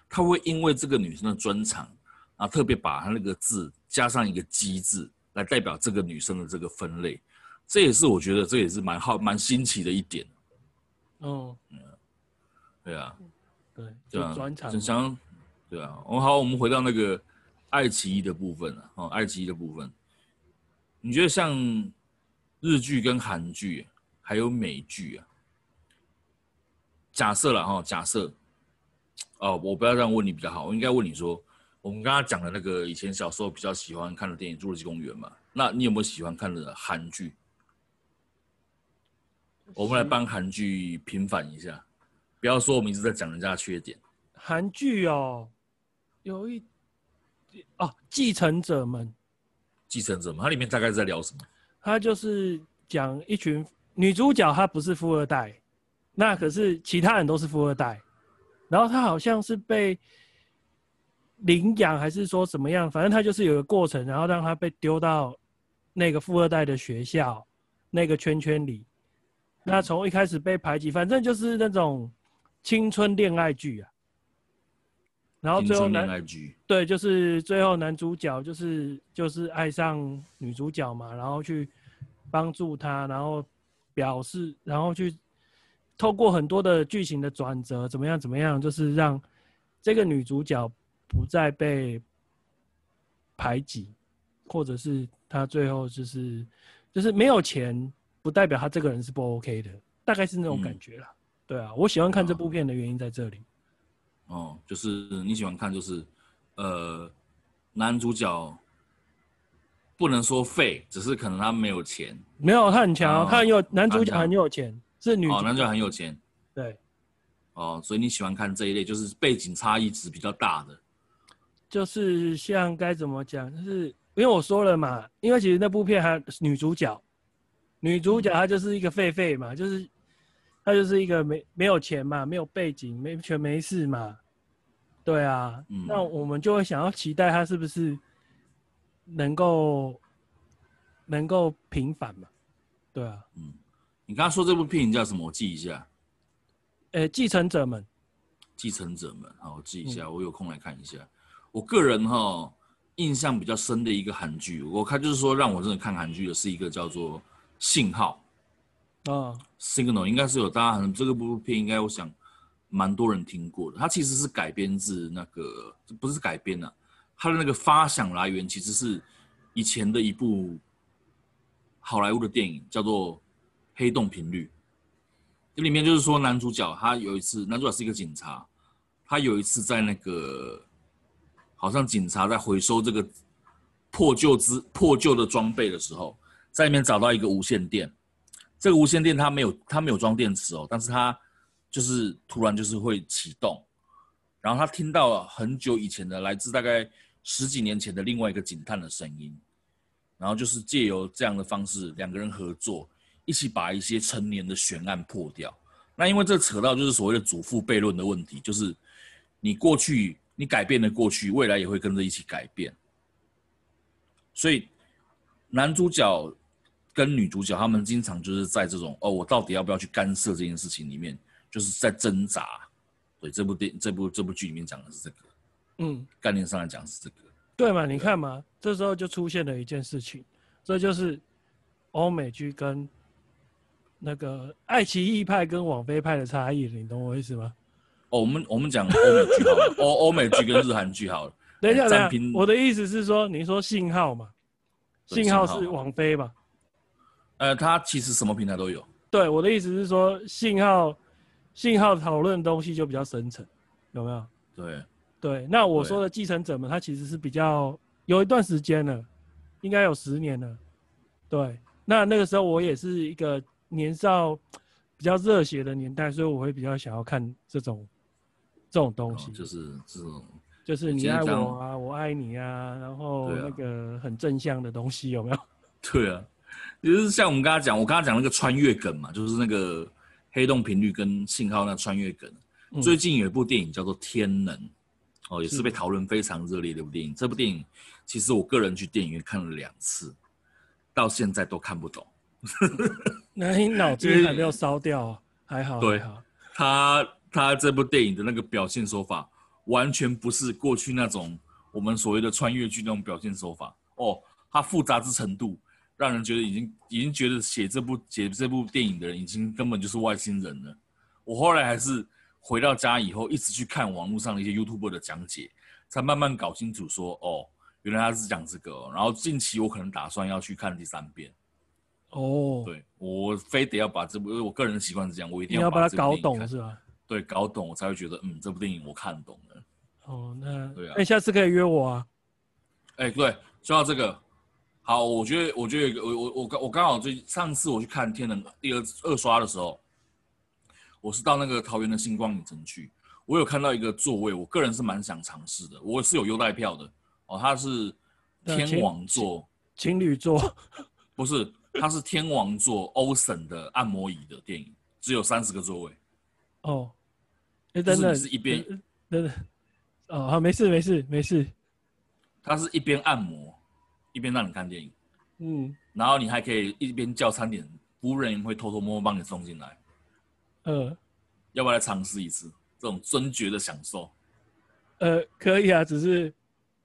他会因为这个女生的专长啊，特别把他那个字加上一个机字。来代表这个女生的这个分类，这也是我觉得这也是蛮好蛮新奇的一点。哦，嗯，对啊，对，对啊，专长，对啊。我好，我们回到那个爱奇艺的部分了。哦，爱奇艺的部分，你觉得像日剧跟韩剧还有美剧啊？假设了哈，假设，哦，我不要这样问你比较好，我应该问你说。我们刚刚讲的那个以前小时候比较喜欢看的电影《侏罗纪公园》嘛，那你有没有喜欢看的韩剧？我们来帮韩剧平反一下，不要说我们一直在讲人家的缺点。韩剧哦，有一哦，继承者们，继承者们，它里面大概在聊什么？它就是讲一群女主角，她不是富二代，那可是其他人都是富二代，然后他好像是被。领养还是说什么样？反正他就是有个过程，然后让他被丢到那个富二代的学校那个圈圈里。那从一开始被排挤，反正就是那种青春恋爱剧啊。然后最后男对，就是最后男主角就是就是爱上女主角嘛，然后去帮助她，然后表示，然后去透过很多的剧情的转折，怎么样怎么样，就是让这个女主角。不再被排挤，或者是她最后就是就是没有钱，不代表她这个人是不 OK 的，大概是那种感觉啦。嗯、对啊，我喜欢看这部片的原因在这里。哦，就是你喜欢看，就是呃，男主角不能说废，只是可能他没有钱。没有，他很强，哦、他很有男主角很有钱，是女。哦，男主角很有钱。对。哦，所以你喜欢看这一类，就是背景差异值比较大的。就是像该怎么讲，就是因为我说了嘛，因为其实那部片还女主角，女主角她就是一个狒狒嘛，就是她就是一个没没有钱嘛，没有背景，没权没势嘛，对啊，嗯、那我们就会想要期待她是不是能够能够平反嘛，对啊，嗯，你刚刚说这部片叫什么？我记一下，呃、欸，继承者们，继承者们，好，我记一下，嗯、我有空来看一下。我个人哈印象比较深的一个韩剧，我看就是说让我真的看韩剧的是一个叫做《信号》啊，《Signal》应该是有大家可能这个部片应该我想蛮多人听过的。它其实是改编自那个，不是改编啊，它的那个发想来源其实是以前的一部好莱坞的电影，叫做《黑洞频率》。这里面就是说，男主角他有一次，男主角是一个警察，他有一次在那个，好像警察在回收这个破旧之破旧的装备的时候，在里面找到一个无线电。这个无线电它没有它没有装电池哦，但是它就是突然就是会启动，然后他听到了很久以前的来自大概十几年前的另外一个警探的声音，然后就是借由这样的方式，两个人合作。一起把一些成年的悬案破掉。那因为这扯到就是所谓的祖父悖论的问题，就是你过去你改变了过去，未来也会跟着一起改变。所以男主角跟女主角他们经常就是在这种哦，我到底要不要去干涉这件事情里面，就是在挣扎。对，这部电影这部这部剧里面讲的是这个，嗯，概念上来讲是这个，对嘛？你看嘛，这时候就出现了一件事情，这就是欧美剧跟。那个爱奇艺派跟网飞派的差异，你懂我意思吗？哦，我们我们讲欧美剧好了，欧欧美剧跟日韩剧好了。等一下，等一下，我的意思是说，你说信号嘛？信号是网飞吧？呃，它其实什么平台都有。对，我的意思是说，信号信号讨论东西就比较深层，有没有？对对，那我说的继承者们，他其实是比较有一段时间了，应该有十年了。对，那那个时候我也是一个。年少比较热血的年代，所以我会比较想要看这种这种东西，就是这种，就是你爱我啊，我爱你啊，然后那个很正向的东西有没有？(laughs) 对啊，就是像我们刚才讲，我刚才讲那个穿越梗嘛，就是那个黑洞频率跟信号那穿越梗。最近有一部电影叫做《天能》，哦，也是被讨论非常热烈的一部电影。这部电影其实我个人去电影院看了两次，到现在都看不懂。(laughs) 那你脑筋还没有烧掉啊？还好。对，他他这部电影的那个表现手法，完全不是过去那种我们所谓的穿越剧那种表现手法哦。它复杂之程度，让人觉得已经已经觉得写这部写这部电影的人，已经根本就是外星人了。我后来还是回到家以后，一直去看网络上的一些 YouTuber 的讲解，才慢慢搞清楚说，哦，原来他是讲这个哦。然后近期我可能打算要去看第三遍。哦，oh, 对，我非得要把这部，因为我个人的习惯是这样，我一定要把，把它搞懂，是吧？对，搞懂我才会觉得，嗯，这部电影我看懂了。哦，oh, 那对啊，那下次可以约我啊。哎，对，说到这个，好，我觉得，我觉得，我我我刚我刚好最上次我去看《天能》第二二刷的时候，我是到那个桃园的星光影城去，我有看到一个座位，我个人是蛮想尝试的，我是有优待票的哦，它是天王座，情侣座，(laughs) 不是。它是天王座欧森的按摩椅的电影，只有三十个座位。哦，哎，等等，是一边，等等，哦，好，没事，没事，没事。它是一边按摩，一边让你看电影。嗯，然后你还可以一边叫餐点，服务人员会偷偷摸摸帮你送进来。呃，要不要来尝试一次这种尊爵的享受？呃，可以啊，只是。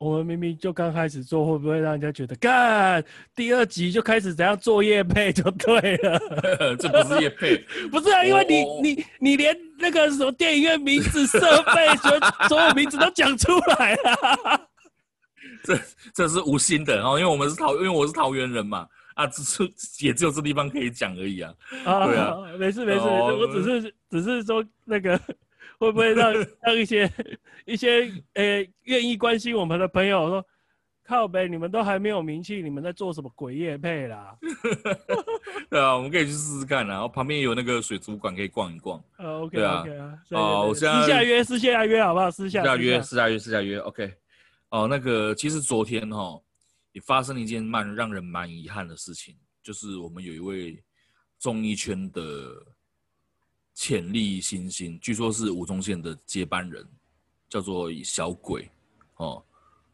我们明明就刚开始做，会不会让人家觉得干第二集就开始怎样做业配就对了？(laughs) 这不是业配，(laughs) 不是啊，因为你你你连那个什么电影院名字、设备、所所有名字都讲出来了。(laughs) 这这是无心的哦，因为我们是桃，因为我是桃园人嘛，啊，只是也只有这地方可以讲而已啊。啊，对啊，没事没事，哦、我只是只是说那个。会不会让让一些 (laughs) 一些呃愿意关心我们的朋友说，靠北，你们都还没有名气，你们在做什么鬼业配啦？(laughs) 对啊，我们可以去试试看啊。然后旁边有那个水族馆可以逛一逛。呃，OK OK 啊。哦，我私下约，私下约好不好？私下约，私下约，私下约。OK。哦，那个其实昨天哈也发生了一件蛮让人蛮遗憾的事情，就是我们有一位综艺圈的。潜力新星，据说是吴宗宪的接班人，叫做小鬼，哦，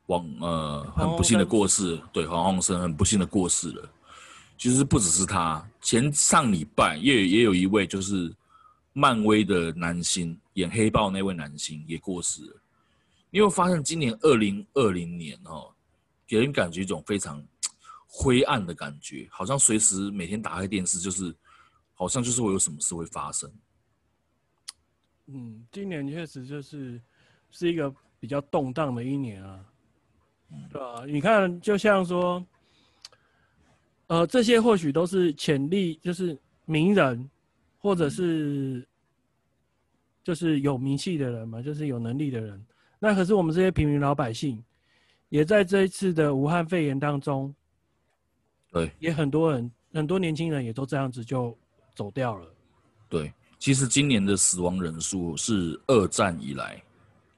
王呃很不幸的过世，对黄鸿升很不幸的过世了。其实不只是他，前上礼拜也也有一位就是漫威的男星，演黑豹那位男星也过世了。你会发现今年二零二零年哦，给人感觉一种非常灰暗的感觉，好像随时每天打开电视就是，好像就是会有什么事会发生。嗯，今年确实就是是一个比较动荡的一年啊，对吧？你看，就像说，呃，这些或许都是潜力，就是名人，或者是就是有名气的人嘛，就是有能力的人。那可是我们这些平民老百姓，也在这一次的武汉肺炎当中，对，也很多人，很多年轻人也都这样子就走掉了，对。其实今年的死亡人数是二战以来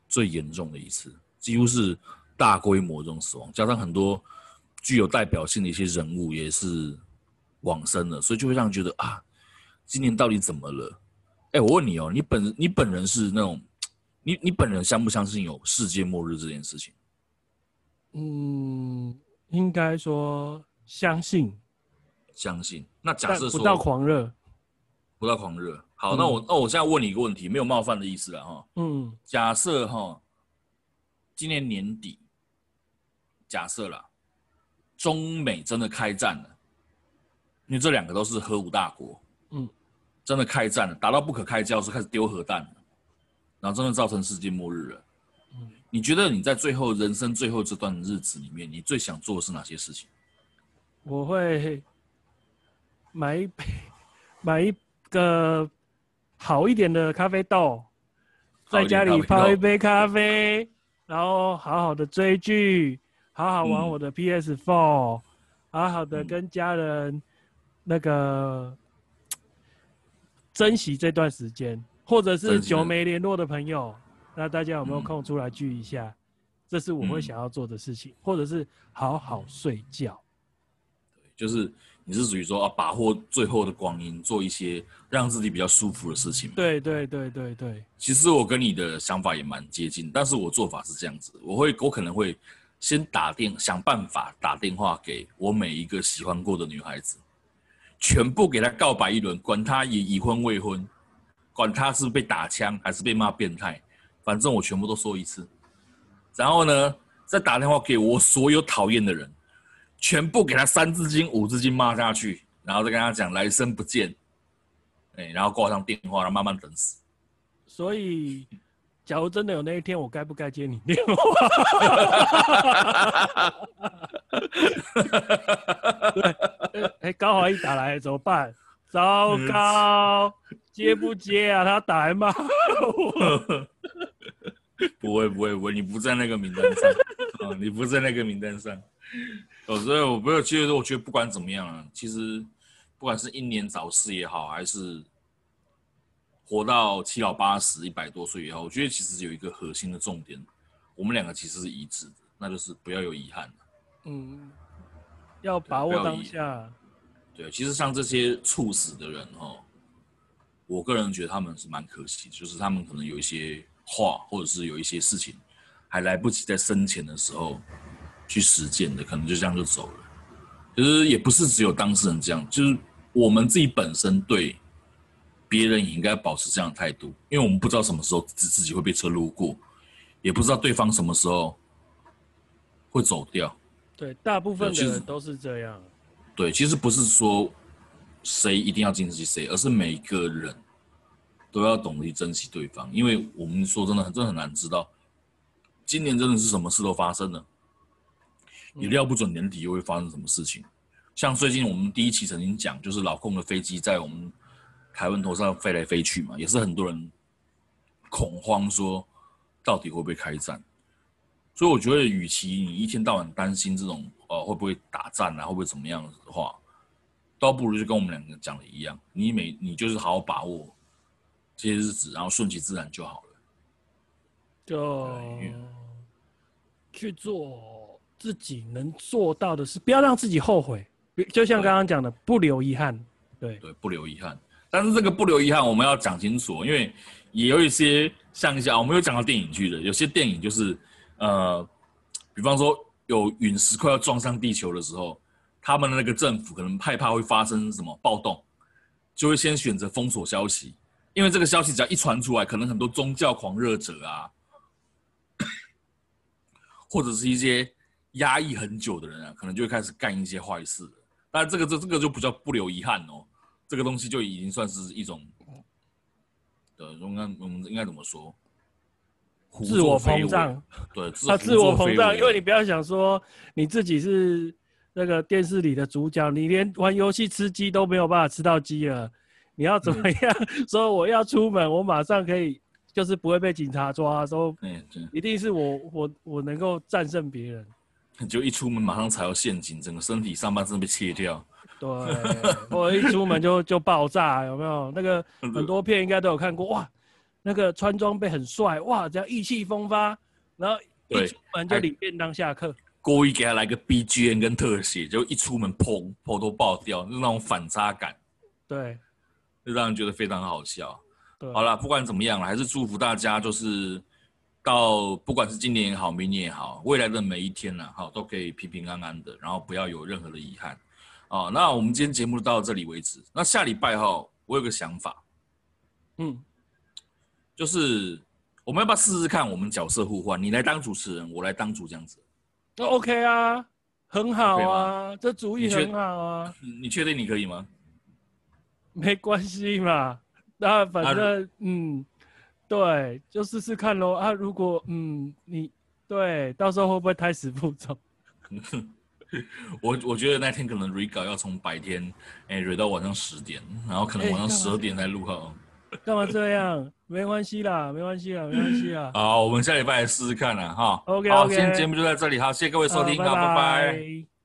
最严重的一次，几乎是大规模这种死亡，加上很多具有代表性的一些人物也是往生了，所以就会让人觉得啊，今年到底怎么了？哎，我问你哦，你本你本人是那种，你你本人相不相信有世界末日这件事情？嗯，应该说相信，相信。那假设说不到狂热，不到狂热。好，那我那我现在问你一个问题，没有冒犯的意思了哈。嗯，假设哈，今年年底，假设啦，中美真的开战了，因为这两个都是核武大国，嗯，真的开战了，打到不可开交，是开始丢核弹了，然后真的造成世界末日了。嗯，你觉得你在最后人生最后这段日子里面，你最想做的是哪些事情？我会买一杯，(laughs) 买一个。好一点的咖啡豆，在家里泡一杯咖啡，然后好好的追剧，好好玩我的 PS Four，，好好的跟家人那个珍惜这段时间，或者是久没联络的朋友，那大家有没有空出来聚一下？嗯，这是我会想要做的事情，或者是好好睡觉，就是。你是属于说啊，把握最后的光阴，做一些让自己比较舒服的事情。对对对对对。其实我跟你的想法也蛮接近，但是我做法是这样子，我会我可能会先打电想办法打电话给我每一个喜欢过的女孩子，全部给她告白一轮，管她已已婚未婚，管她是被打枪还是被骂变态，反正我全部都说一次。然后呢，再打电话给我所有讨厌的人。全部给他三字经、五字经骂下去，然后再跟他讲来生不见，哎，然后挂上电话，然后慢慢等死。所以，假如真的有那一天，我该不该接你电话？对，哎，刚好一打来怎么办？糟糕，接不接啊？他打来骂我。(laughs) 不会不会不会，你不在那个名单上啊，你不在那个名单上。(laughs) 有时候我不要，其实我觉得不管怎么样啊，其实不管是英年早逝也好，还是活到七老八十、一百多岁也好，我觉得其实有一个核心的重点，我们两个其实是一致的，那就是不要有遗憾。嗯，要把握当下。对，其实像这些猝死的人哦，我个人觉得他们是蛮可惜，就是他们可能有一些话，或者是有一些事情还来不及在生前的时候。去实践的，可能就这样就走了。其实也不是只有当事人这样，就是我们自己本身对别人也应该保持这样的态度，因为我们不知道什么时候自自己会被车路过，也不知道对方什么时候会走掉。对，大部分的人都是这样。对，其实不是说谁一定要珍惜谁，而是每个人都要懂得去珍惜对方，因为我们说真的，真的很难知道今年真的是什么事都发生了。也料不准年底又会发生什么事情，像最近我们第一期曾经讲，就是老共的飞机在我们台湾头上飞来飞去嘛，也是很多人恐慌说到底会不会开战。所以我觉得，与其你一天到晚担心这种呃会不会打仗啊，会不会怎么样的话，倒不如就跟我们两个讲的一样，你每你就是好好把握这些日子，然后顺其自然就好了。就去做。自己能做到的是，不要让自己后悔。就像刚刚讲的，不留遗憾。对对，不留遗憾。但是这个不留遗憾，我们要讲清楚，因为也有一些像一下，我们有讲到电影去的，有些电影就是，呃，比方说有陨石快要撞上地球的时候，他们的那个政府可能害怕会发生什么暴动，就会先选择封锁消息，因为这个消息只要一传出来，可能很多宗教狂热者啊，(coughs) 或者是一些。压抑很久的人啊，可能就会开始干一些坏事。但这个这这个就不叫不留遗憾哦，这个东西就已经算是一种对，应该我们应该怎么说？自我膨胀，对，他自我膨胀，因为你不要想说你自己是那个电视里的主角，你连玩游戏吃鸡都没有办法吃到鸡了，你要怎么样？嗯、(laughs) 说我要出门，我马上可以，就是不会被警察抓，说，一定是我我我能够战胜别人。就一出门马上踩到陷阱，整个身体上半身被切掉。(laughs) 对，我一出门就就爆炸，有没有？那个很多片应该都有看过，哇，那个穿装备很帅，哇，这样意气风发，然后一出门就领便当下课。故意给他来个 BGM 跟特写，就一出门砰，砰都爆掉，就是那种反差感。对，就让人觉得非常好笑。好了，不管怎么样了，还是祝福大家，就是到不管是今年也好，明年也好，未来的每一天呢，好都可以平平安安的，然后不要有任何的遗憾。哦，那我们今天节目就到这里为止。那下礼拜哈，我有个想法，嗯，就是我们要不要试试看，我们角色互换，你来当主持人，我来当主这样子。那 OK 啊，很好啊，这主意很好啊。(laughs) 你确定你可以吗？没关系嘛，那反正、啊、嗯，对，就试试看喽。啊，如果嗯你对，到时候会不会胎死腹中？(laughs) 我我觉得那天可能 re 稿要从白天哎 re 到晚上十点，然后可能晚上十二点才录好。干嘛这样？没关系啦，没关系啦，没关系啦。(laughs) 好，我们下礼拜来试试看啦，哈。OK，好，今天节目就在这里，好，谢谢各位收听，好，拜拜。